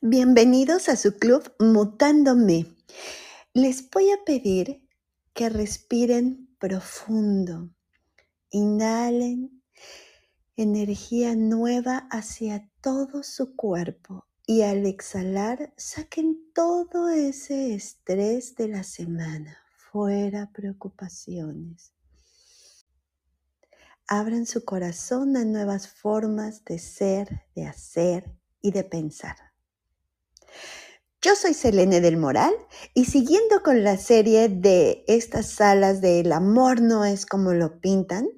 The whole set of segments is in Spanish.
Bienvenidos a su club Mutándome. Les voy a pedir que respiren profundo. Inhalen energía nueva hacia todo su cuerpo y al exhalar saquen todo ese estrés de la semana, fuera preocupaciones. Abran su corazón a nuevas formas de ser, de hacer y de pensar. Yo soy Selene del Moral y siguiendo con la serie de estas salas de El amor no es como lo pintan,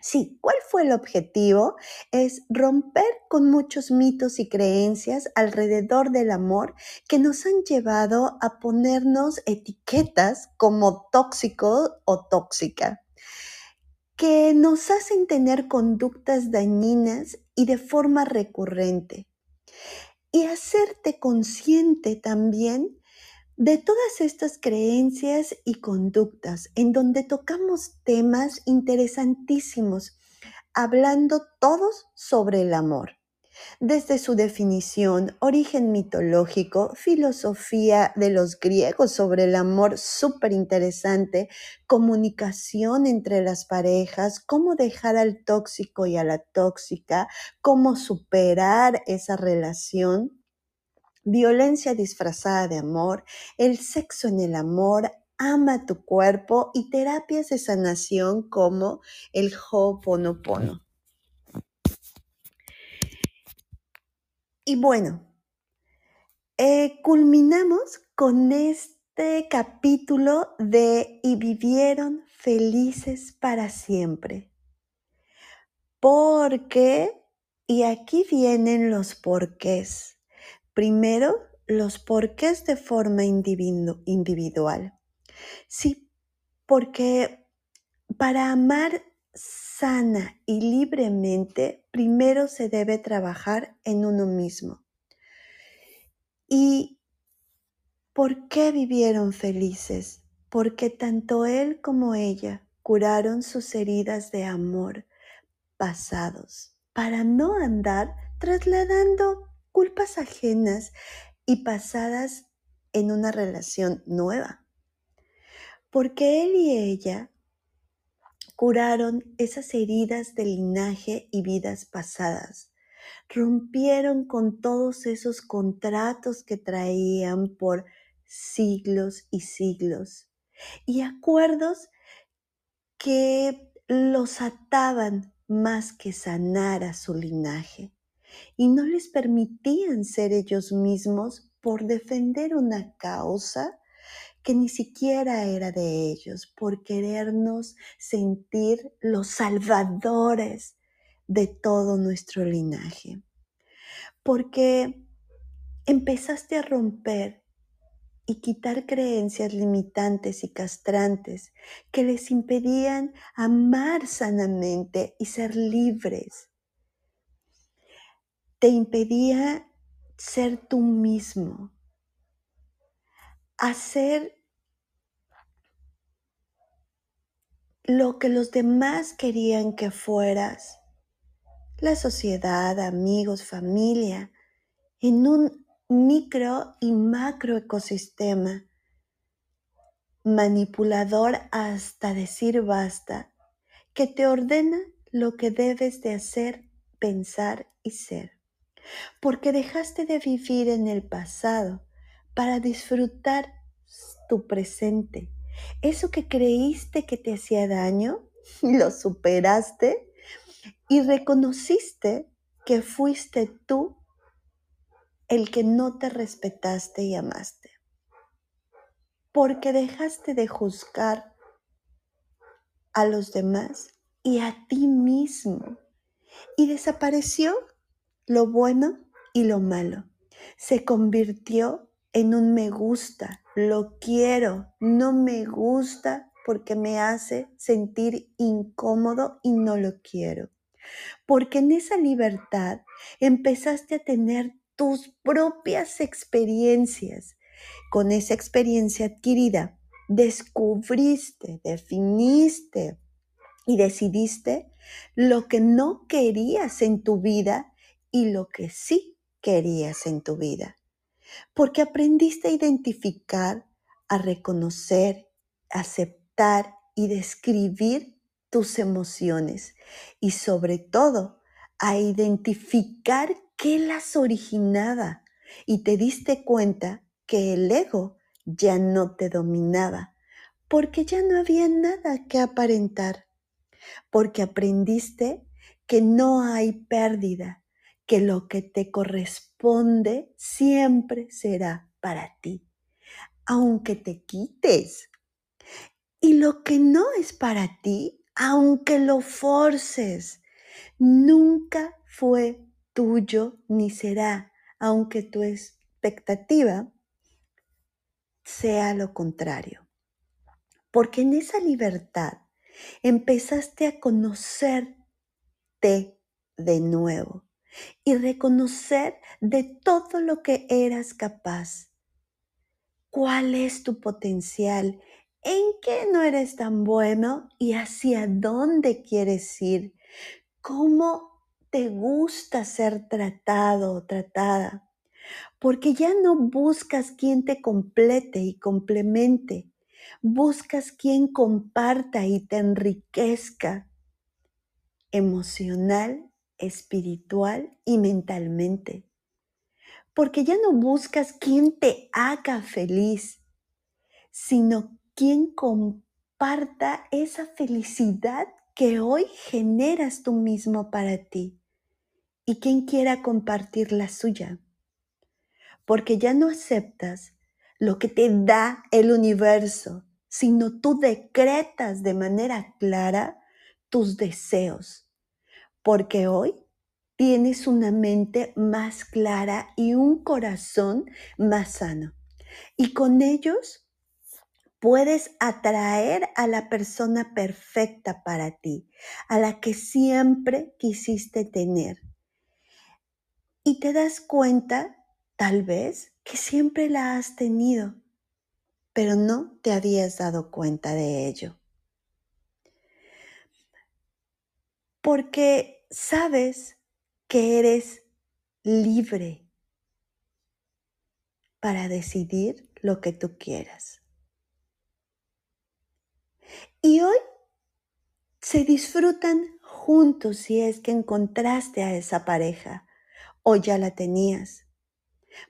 sí, ¿cuál fue el objetivo? Es romper con muchos mitos y creencias alrededor del amor que nos han llevado a ponernos etiquetas como tóxico o tóxica, que nos hacen tener conductas dañinas y de forma recurrente y hacerte consciente también de todas estas creencias y conductas en donde tocamos temas interesantísimos, hablando todos sobre el amor desde su definición, origen mitológico, filosofía de los griegos sobre el amor súper interesante, comunicación entre las parejas, cómo dejar al tóxico y a la tóxica, cómo superar esa relación, violencia disfrazada de amor, el sexo en el amor, ama tu cuerpo y terapias de sanación como el Ho'oponopono. Y bueno, eh, culminamos con este capítulo de Y vivieron felices para siempre. Porque, y aquí vienen los porqués. Primero, los porqués de forma individual. Sí, porque para amar sana y libremente, primero se debe trabajar en uno mismo. ¿Y por qué vivieron felices? Porque tanto él como ella curaron sus heridas de amor pasados para no andar trasladando culpas ajenas y pasadas en una relación nueva. Porque él y ella curaron esas heridas de linaje y vidas pasadas. Rompieron con todos esos contratos que traían por siglos y siglos y acuerdos que los ataban más que sanar a su linaje y no les permitían ser ellos mismos por defender una causa que ni siquiera era de ellos, por querernos sentir los salvadores de todo nuestro linaje. Porque empezaste a romper y quitar creencias limitantes y castrantes que les impedían amar sanamente y ser libres. Te impedía ser tú mismo, hacer lo que los demás querían que fueras, la sociedad, amigos, familia, en un micro y macro ecosistema, manipulador hasta decir basta, que te ordena lo que debes de hacer, pensar y ser. Porque dejaste de vivir en el pasado para disfrutar tu presente. Eso que creíste que te hacía daño, lo superaste y reconociste que fuiste tú el que no te respetaste y amaste. Porque dejaste de juzgar a los demás y a ti mismo. Y desapareció lo bueno y lo malo. Se convirtió en un me gusta, lo quiero, no me gusta porque me hace sentir incómodo y no lo quiero. Porque en esa libertad empezaste a tener tus propias experiencias. Con esa experiencia adquirida, descubriste, definiste y decidiste lo que no querías en tu vida y lo que sí querías en tu vida, porque aprendiste a identificar, a reconocer, aceptar y describir tus emociones y sobre todo a identificar qué las originaba y te diste cuenta que el ego ya no te dominaba porque ya no había nada que aparentar, porque aprendiste que no hay pérdida, que lo que te corresponde siempre será para ti, aunque te quites. Y lo que no es para ti, aunque lo forces, nunca fue tuyo ni será, aunque tu expectativa sea lo contrario. Porque en esa libertad empezaste a conocerte de nuevo y reconocer de todo lo que eras capaz. ¿Cuál es tu potencial? ¿En qué no eres tan bueno y hacia dónde quieres ir? ¿Cómo te gusta ser tratado o tratada? Porque ya no buscas quien te complete y complemente, buscas quien comparta y te enriquezca emocional, espiritual y mentalmente. Porque ya no buscas quien te haga feliz, sino quien comparta esa felicidad que hoy generas tú mismo para ti y quien quiera compartir la suya. Porque ya no aceptas lo que te da el universo, sino tú decretas de manera clara tus deseos. Porque hoy tienes una mente más clara y un corazón más sano. Y con ellos puedes atraer a la persona perfecta para ti, a la que siempre quisiste tener. Y te das cuenta, tal vez, que siempre la has tenido, pero no te habías dado cuenta de ello. Porque sabes que eres libre para decidir lo que tú quieras. Y hoy se disfrutan juntos si es que encontraste a esa pareja o ya la tenías.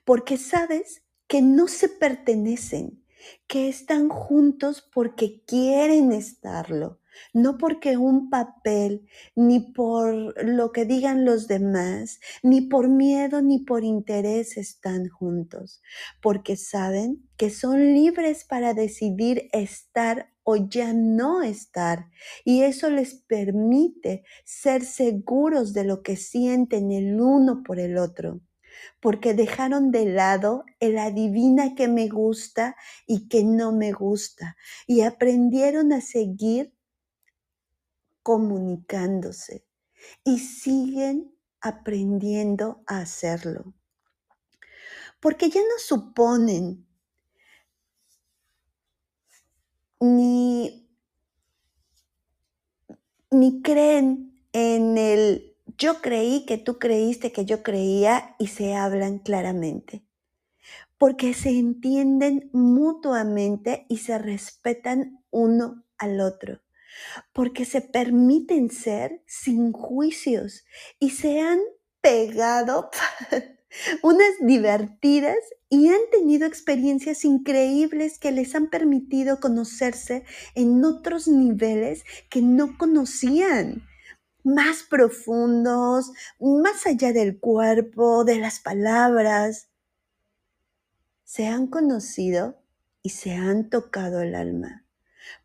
Porque sabes que no se pertenecen, que están juntos porque quieren estarlo, no porque un papel, ni por lo que digan los demás, ni por miedo, ni por interés están juntos, porque saben que son libres para decidir estar o ya no estar. Y eso les permite ser seguros de lo que sienten el uno por el otro, porque dejaron de lado el adivina que me gusta y que no me gusta, y aprendieron a seguir comunicándose y siguen aprendiendo a hacerlo. Porque ya no suponen ni, ni creen en el yo creí que tú creíste que yo creía y se hablan claramente. Porque se entienden mutuamente y se respetan uno al otro. Porque se permiten ser sin juicios y se han pegado unas divertidas y han tenido experiencias increíbles que les han permitido conocerse en otros niveles que no conocían, más profundos, más allá del cuerpo, de las palabras. Se han conocido y se han tocado el alma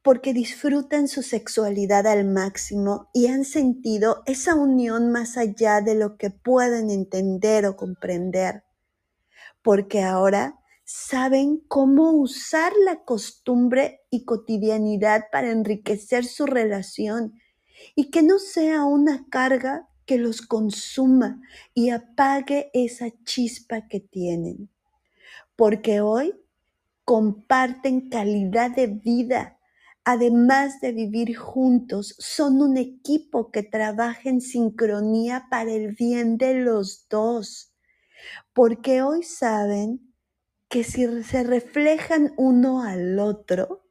porque disfrutan su sexualidad al máximo y han sentido esa unión más allá de lo que pueden entender o comprender, porque ahora saben cómo usar la costumbre y cotidianidad para enriquecer su relación y que no sea una carga que los consuma y apague esa chispa que tienen. Porque hoy comparten calidad de vida además de vivir juntos, son un equipo que trabaja en sincronía para el bien de los dos. porque hoy saben que si se reflejan uno al otro,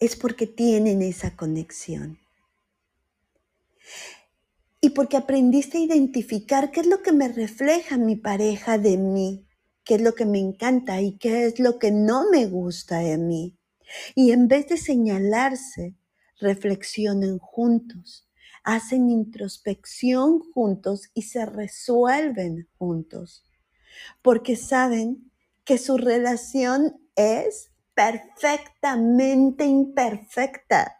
es porque tienen esa conexión. Y porque aprendiste a identificar qué es lo que me refleja mi pareja de mí, qué es lo que me encanta y qué es lo que no me gusta de mí. Y en vez de señalarse, reflexionen juntos, hacen introspección juntos y se resuelven juntos. Porque saben que su relación es perfectamente imperfecta.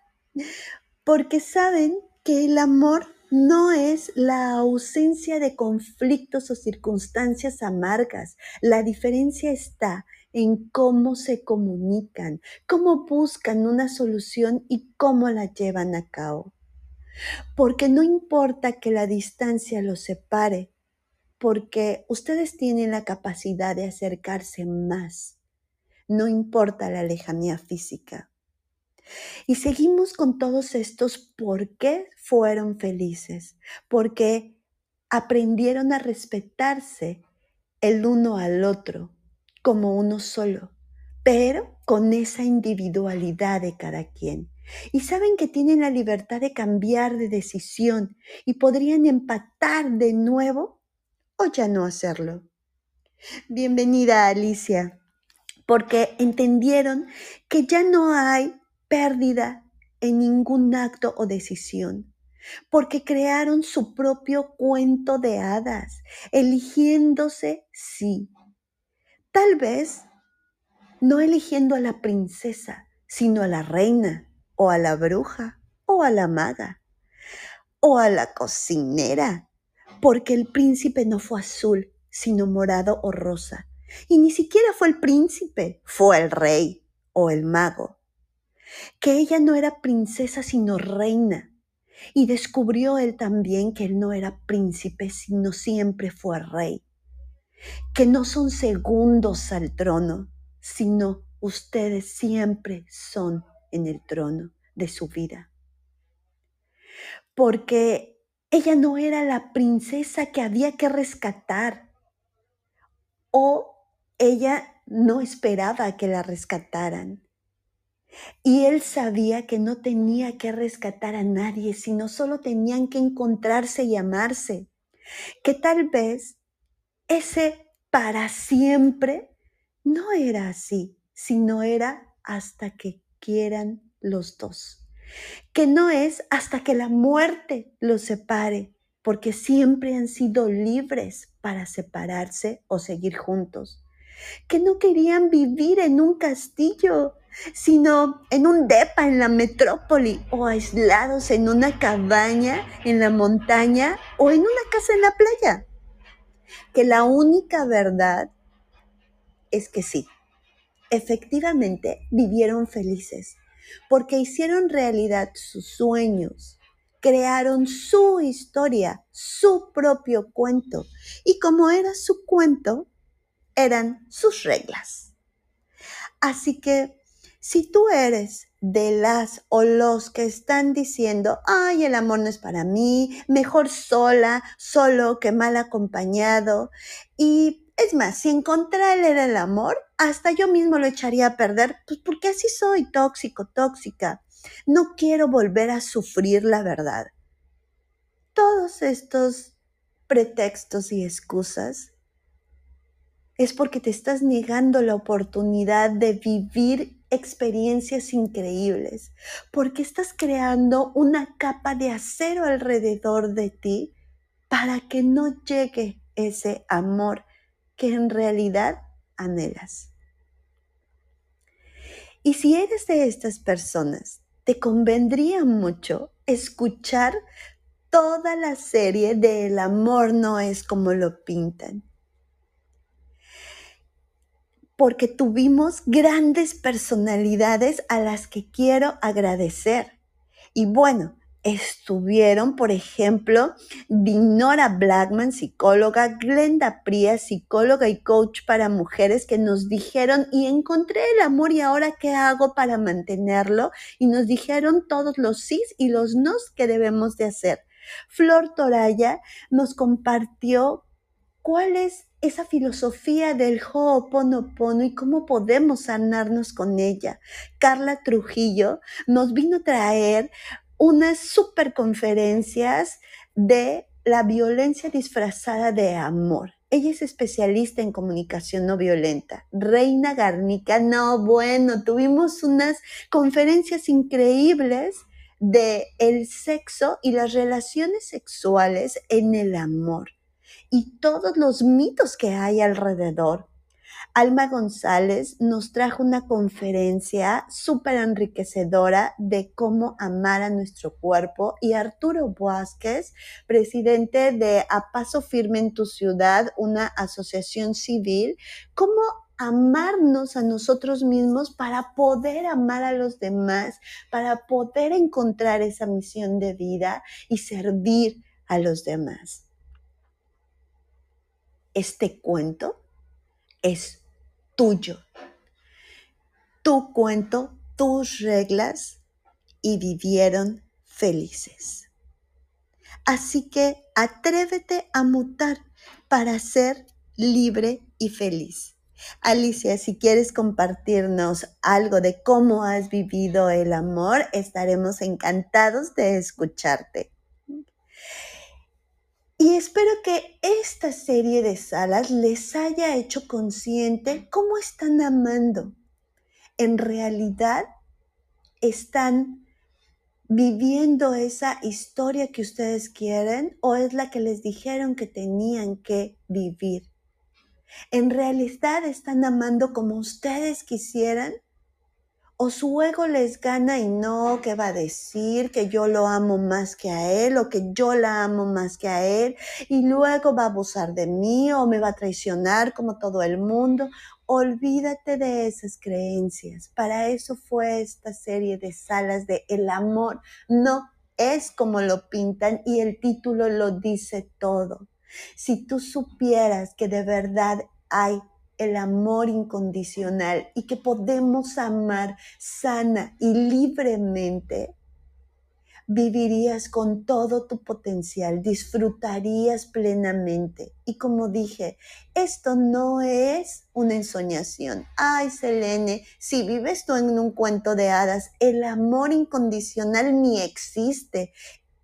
Porque saben que el amor no es la ausencia de conflictos o circunstancias amargas. La diferencia está en cómo se comunican, cómo buscan una solución y cómo la llevan a cabo. Porque no importa que la distancia los separe, porque ustedes tienen la capacidad de acercarse más no importa la lejanía física. Y seguimos con todos estos por qué fueron felices, porque aprendieron a respetarse el uno al otro como uno solo, pero con esa individualidad de cada quien. Y saben que tienen la libertad de cambiar de decisión y podrían empatar de nuevo o ya no hacerlo. Bienvenida Alicia porque entendieron que ya no hay pérdida en ningún acto o decisión, porque crearon su propio cuento de hadas, eligiéndose sí. Tal vez no eligiendo a la princesa, sino a la reina, o a la bruja, o a la maga, o a la cocinera, porque el príncipe no fue azul, sino morado o rosa, y ni siquiera fue el príncipe, fue el rey o el mago. Que ella no era princesa sino reina. Y descubrió él también que él no era príncipe sino siempre fue rey. Que no son segundos al trono, sino ustedes siempre son en el trono de su vida. Porque ella no era la princesa que había que rescatar o ella no esperaba que la rescataran. Y él sabía que no tenía que rescatar a nadie, sino solo tenían que encontrarse y amarse. Que tal vez ese para siempre no era así, sino era hasta que quieran los dos. Que no es hasta que la muerte los separe, porque siempre han sido libres para separarse o seguir juntos que no querían vivir en un castillo, sino en un depa en la metrópoli o aislados en una cabaña en la montaña o en una casa en la playa. Que la única verdad es que sí, efectivamente vivieron felices porque hicieron realidad sus sueños, crearon su historia, su propio cuento. Y como era su cuento, eran sus reglas. Así que si tú eres de las o los que están diciendo, ay, el amor no es para mí, mejor sola, solo que mal acompañado, y es más, si encontrar era el amor, hasta yo mismo lo echaría a perder, pues porque así soy tóxico, tóxica. No quiero volver a sufrir la verdad. Todos estos pretextos y excusas es porque te estás negando la oportunidad de vivir experiencias increíbles, porque estás creando una capa de acero alrededor de ti para que no llegue ese amor que en realidad anhelas. Y si eres de estas personas, te convendría mucho escuchar toda la serie de El amor no es como lo pintan porque tuvimos grandes personalidades a las que quiero agradecer. Y bueno, estuvieron, por ejemplo, Dinora Blackman, psicóloga, Glenda Pria, psicóloga y coach para mujeres, que nos dijeron, y encontré el amor y ahora qué hago para mantenerlo, y nos dijeron todos los sís y los nos que debemos de hacer. Flor Toraya nos compartió cuál es esa filosofía del Ho'oponopono y cómo podemos sanarnos con ella. Carla Trujillo nos vino a traer unas super conferencias de la violencia disfrazada de amor. Ella es especialista en comunicación no violenta. Reina Garnica, no, bueno, tuvimos unas conferencias increíbles de el sexo y las relaciones sexuales en el amor y todos los mitos que hay alrededor. Alma González nos trajo una conferencia súper enriquecedora de cómo amar a nuestro cuerpo y Arturo Vázquez, presidente de A Paso Firme en tu Ciudad, una asociación civil, cómo amarnos a nosotros mismos para poder amar a los demás, para poder encontrar esa misión de vida y servir a los demás. Este cuento es tuyo. Tu cuento, tus reglas y vivieron felices. Así que atrévete a mutar para ser libre y feliz. Alicia, si quieres compartirnos algo de cómo has vivido el amor, estaremos encantados de escucharte. Y espero que esta serie de salas les haya hecho consciente cómo están amando. En realidad están viviendo esa historia que ustedes quieren o es la que les dijeron que tenían que vivir. En realidad están amando como ustedes quisieran o su ego les gana y no, que va a decir que yo lo amo más que a él o que yo la amo más que a él y luego va a abusar de mí o me va a traicionar como todo el mundo. Olvídate de esas creencias. Para eso fue esta serie de salas de el amor. No es como lo pintan y el título lo dice todo. Si tú supieras que de verdad hay el amor incondicional y que podemos amar sana y libremente, vivirías con todo tu potencial, disfrutarías plenamente. Y como dije, esto no es una ensoñación. Ay, Selene, si vives tú en un cuento de hadas, el amor incondicional ni existe.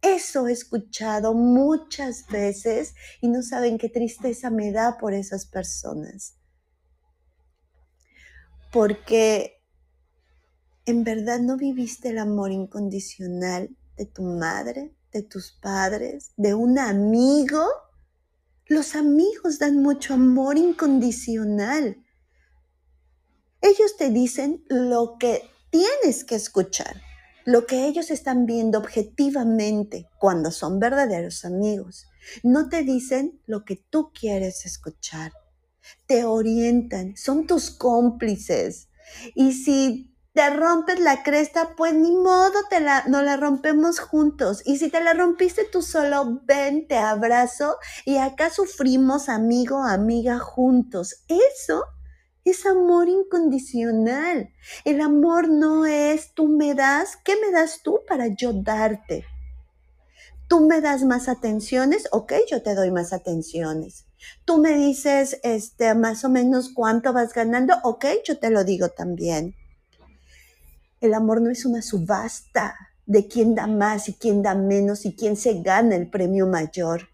Eso he escuchado muchas veces y no saben qué tristeza me da por esas personas porque en verdad no viviste el amor incondicional de tu madre, de tus padres, de un amigo. Los amigos dan mucho amor incondicional. Ellos te dicen lo que tienes que escuchar, lo que ellos están viendo objetivamente cuando son verdaderos amigos. No te dicen lo que tú quieres escuchar te orientan, son tus cómplices. Y si te rompes la cresta, pues ni modo, te la, no la rompemos juntos. Y si te la rompiste tú solo, ven, te abrazo y acá sufrimos amigo, amiga juntos. Eso es amor incondicional. El amor no es tú me das, ¿qué me das tú para yo darte? Tú me das más atenciones, ok, yo te doy más atenciones. Tú me dices, este, más o menos cuánto vas ganando, ok, yo te lo digo también. El amor no es una subasta de quién da más y quién da menos y quién se gana el premio mayor.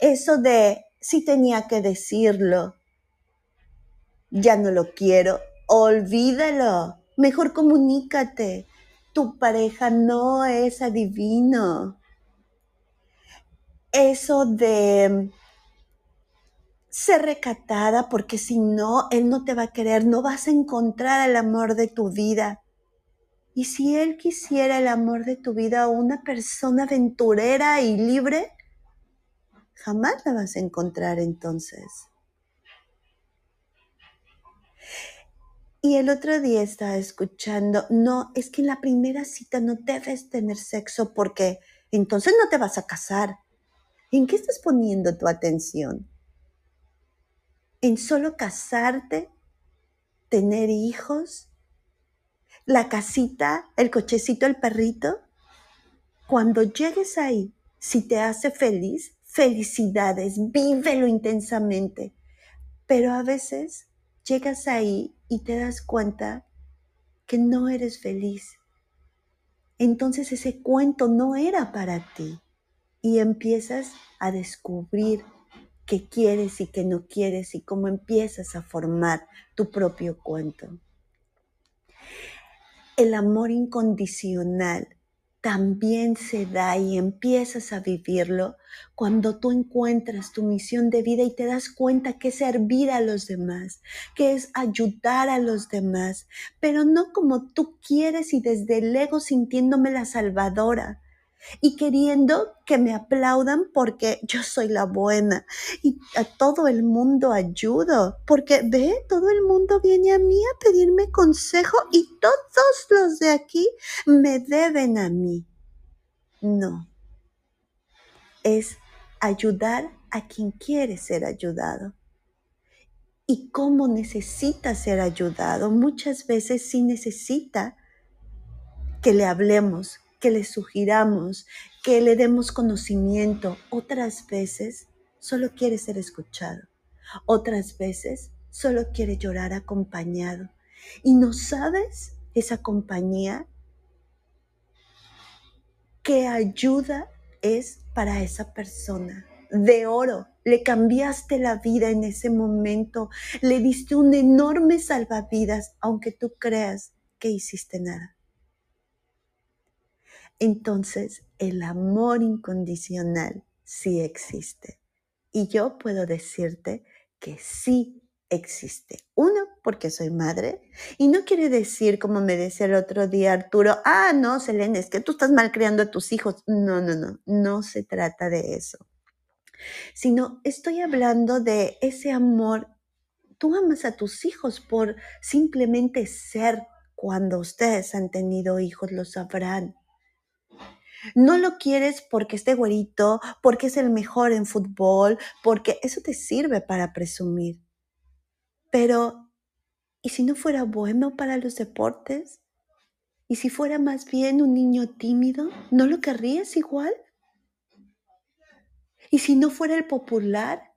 Eso de si tenía que decirlo, ya no lo quiero, olvídalo, mejor comunícate. Tu pareja no es adivino eso de ser recatada, porque si no, él no te va a querer, no vas a encontrar el amor de tu vida. Y si él quisiera el amor de tu vida, una persona aventurera y libre, jamás la vas a encontrar entonces. Y el otro día estaba escuchando, no, es que en la primera cita no debes tener sexo porque entonces no te vas a casar. ¿En qué estás poniendo tu atención? ¿En solo casarte? ¿Tener hijos? ¿La casita? ¿El cochecito? ¿El perrito? Cuando llegues ahí, si te hace feliz, felicidades, vívelo intensamente. Pero a veces llegas ahí y te das cuenta que no eres feliz. Entonces ese cuento no era para ti y empiezas a descubrir qué quieres y qué no quieres y cómo empiezas a formar tu propio cuento. El amor incondicional también se da y empiezas a vivirlo cuando tú encuentras tu misión de vida y te das cuenta que es servir a los demás, que es ayudar a los demás, pero no como tú quieres y desde el ego sintiéndome la salvadora, y queriendo que me aplaudan porque yo soy la buena y a todo el mundo ayudo, porque ve, todo el mundo viene a mí a pedirme consejo y todos los de aquí me deben a mí. No, es ayudar a quien quiere ser ayudado. ¿Y cómo necesita ser ayudado? Muchas veces sí necesita que le hablemos, que le sugiramos, que le demos conocimiento. Otras veces solo quiere ser escuchado. Otras veces solo quiere llorar acompañado. Y no sabes esa compañía qué ayuda es para esa persona. De oro, le cambiaste la vida en ese momento, le diste un enorme salvavidas, aunque tú creas que hiciste nada entonces el amor incondicional sí existe. Y yo puedo decirte que sí existe. Uno, porque soy madre. Y no quiere decir, como me decía el otro día Arturo, ah, no, Selene, es que tú estás mal criando a tus hijos. No, no, no, no se trata de eso. Sino estoy hablando de ese amor. Tú amas a tus hijos por simplemente ser. Cuando ustedes han tenido hijos, lo sabrán no lo quieres porque esté güerito, porque es el mejor en fútbol, porque eso te sirve para presumir. Pero, ¿y si no fuera bueno para los deportes? ¿Y si fuera más bien un niño tímido? ¿No lo querrías igual? ¿Y si no fuera el popular?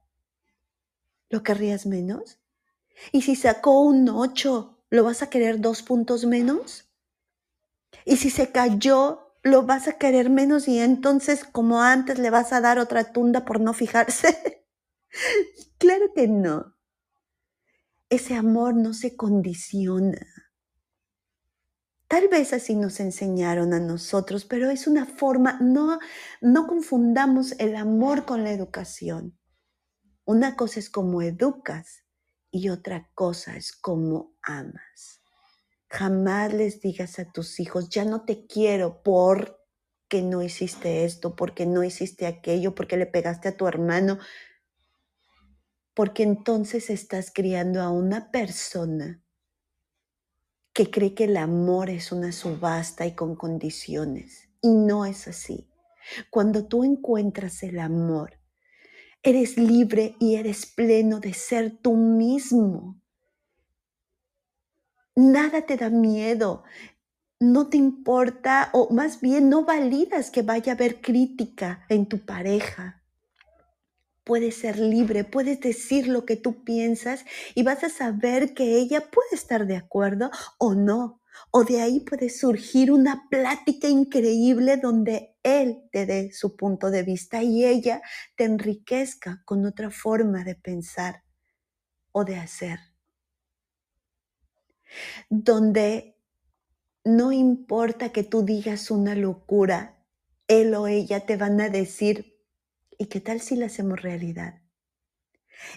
¿Lo querrías menos? ¿Y si sacó un 8, lo vas a querer dos puntos menos? ¿Y si se cayó lo vas a querer menos y entonces como antes le vas a dar otra tunda por no fijarse. claro que no. Ese amor no se condiciona. Tal vez así nos enseñaron a nosotros, pero es una forma, no, no confundamos el amor con la educación. Una cosa es como educas y otra cosa es como amas. Jamás les digas a tus hijos, ya no te quiero porque no hiciste esto, porque no hiciste aquello, porque le pegaste a tu hermano, porque entonces estás criando a una persona que cree que el amor es una subasta y con condiciones. Y no es así. Cuando tú encuentras el amor, eres libre y eres pleno de ser tú mismo. Nada te da miedo, no te importa o más bien no validas que vaya a haber crítica en tu pareja. Puedes ser libre, puedes decir lo que tú piensas y vas a saber que ella puede estar de acuerdo o no. O de ahí puede surgir una plática increíble donde él te dé su punto de vista y ella te enriquezca con otra forma de pensar o de hacer donde no importa que tú digas una locura, él o ella te van a decir, ¿y qué tal si la hacemos realidad?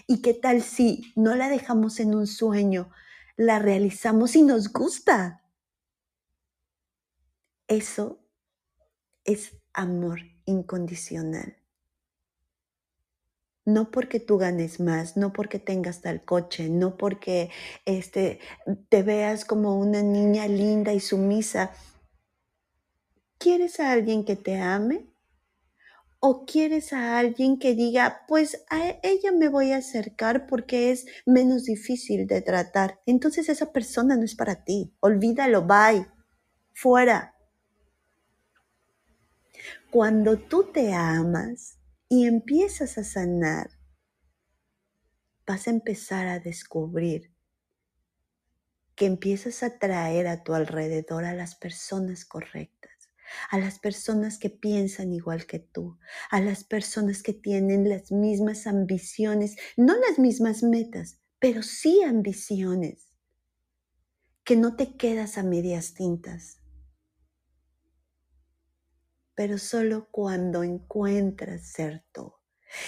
¿Y qué tal si no la dejamos en un sueño, la realizamos y nos gusta? Eso es amor incondicional no porque tú ganes más, no porque tengas tal coche, no porque este, te veas como una niña linda y sumisa. ¿Quieres a alguien que te ame? ¿O quieres a alguien que diga, pues a ella me voy a acercar porque es menos difícil de tratar? Entonces esa persona no es para ti. Olvídalo, bye. Fuera. cuando tú te amas y empiezas a sanar, vas a empezar a descubrir que empiezas a traer a tu alrededor a las personas correctas, a las personas que piensan igual que tú, a las personas que tienen las mismas ambiciones, no las mismas metas, pero sí ambiciones, que no te quedas a medias tintas, pero solo cuando encuentras ser tú.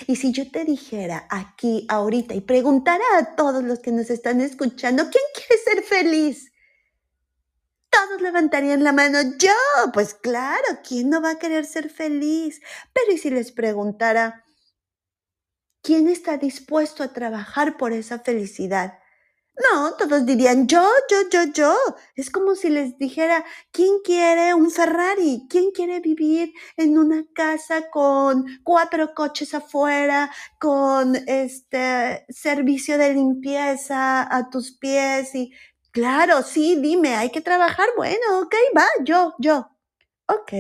Y si yo te dijera aquí, ahorita, y preguntara a todos los que nos están escuchando, ¿quién quiere ser feliz? Todos levantarían la mano, yo, pues claro, ¿quién no va a querer ser feliz? Pero ¿y si les preguntara, ¿quién está dispuesto a trabajar por esa felicidad? No, todos dirían yo, yo, yo, yo. Es como si les dijera, ¿quién quiere un Ferrari? ¿Quién quiere vivir en una casa con cuatro coches afuera, con este servicio de limpieza a tus pies? Y claro, sí, dime, hay que trabajar. Bueno, ok, va, yo, yo. Ok.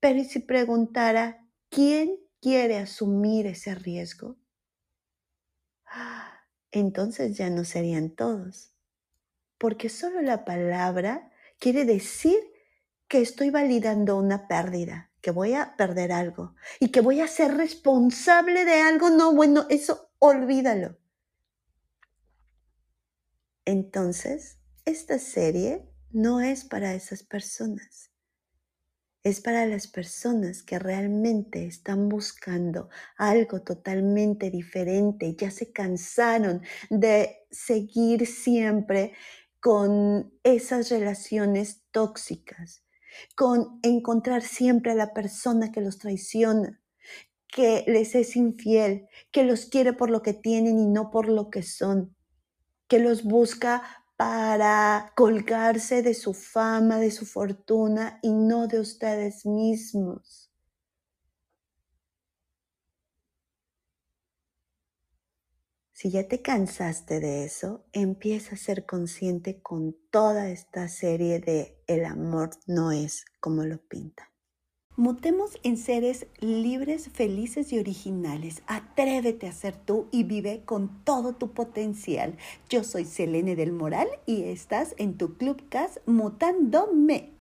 Pero ¿y si preguntara, ¿quién quiere asumir ese riesgo? Entonces ya no serían todos. Porque solo la palabra quiere decir que estoy validando una pérdida, que voy a perder algo y que voy a ser responsable de algo. No, bueno, eso olvídalo. Entonces, esta serie no es para esas personas es para las personas que realmente están buscando algo totalmente diferente, ya se cansaron de seguir siempre con esas relaciones tóxicas, con encontrar siempre a la persona que los traiciona, que les es infiel, que los quiere por lo que tienen y no por lo que son, que los busca para colgarse de su fama, de su fortuna y no de ustedes mismos. Si ya te cansaste de eso, empieza a ser consciente con toda esta serie de el amor no es como lo pintan. Mutemos en seres libres, felices y originales. Atrévete a ser tú y vive con todo tu potencial. Yo soy Selene del Moral y estás en tu Clubcast Mutándome.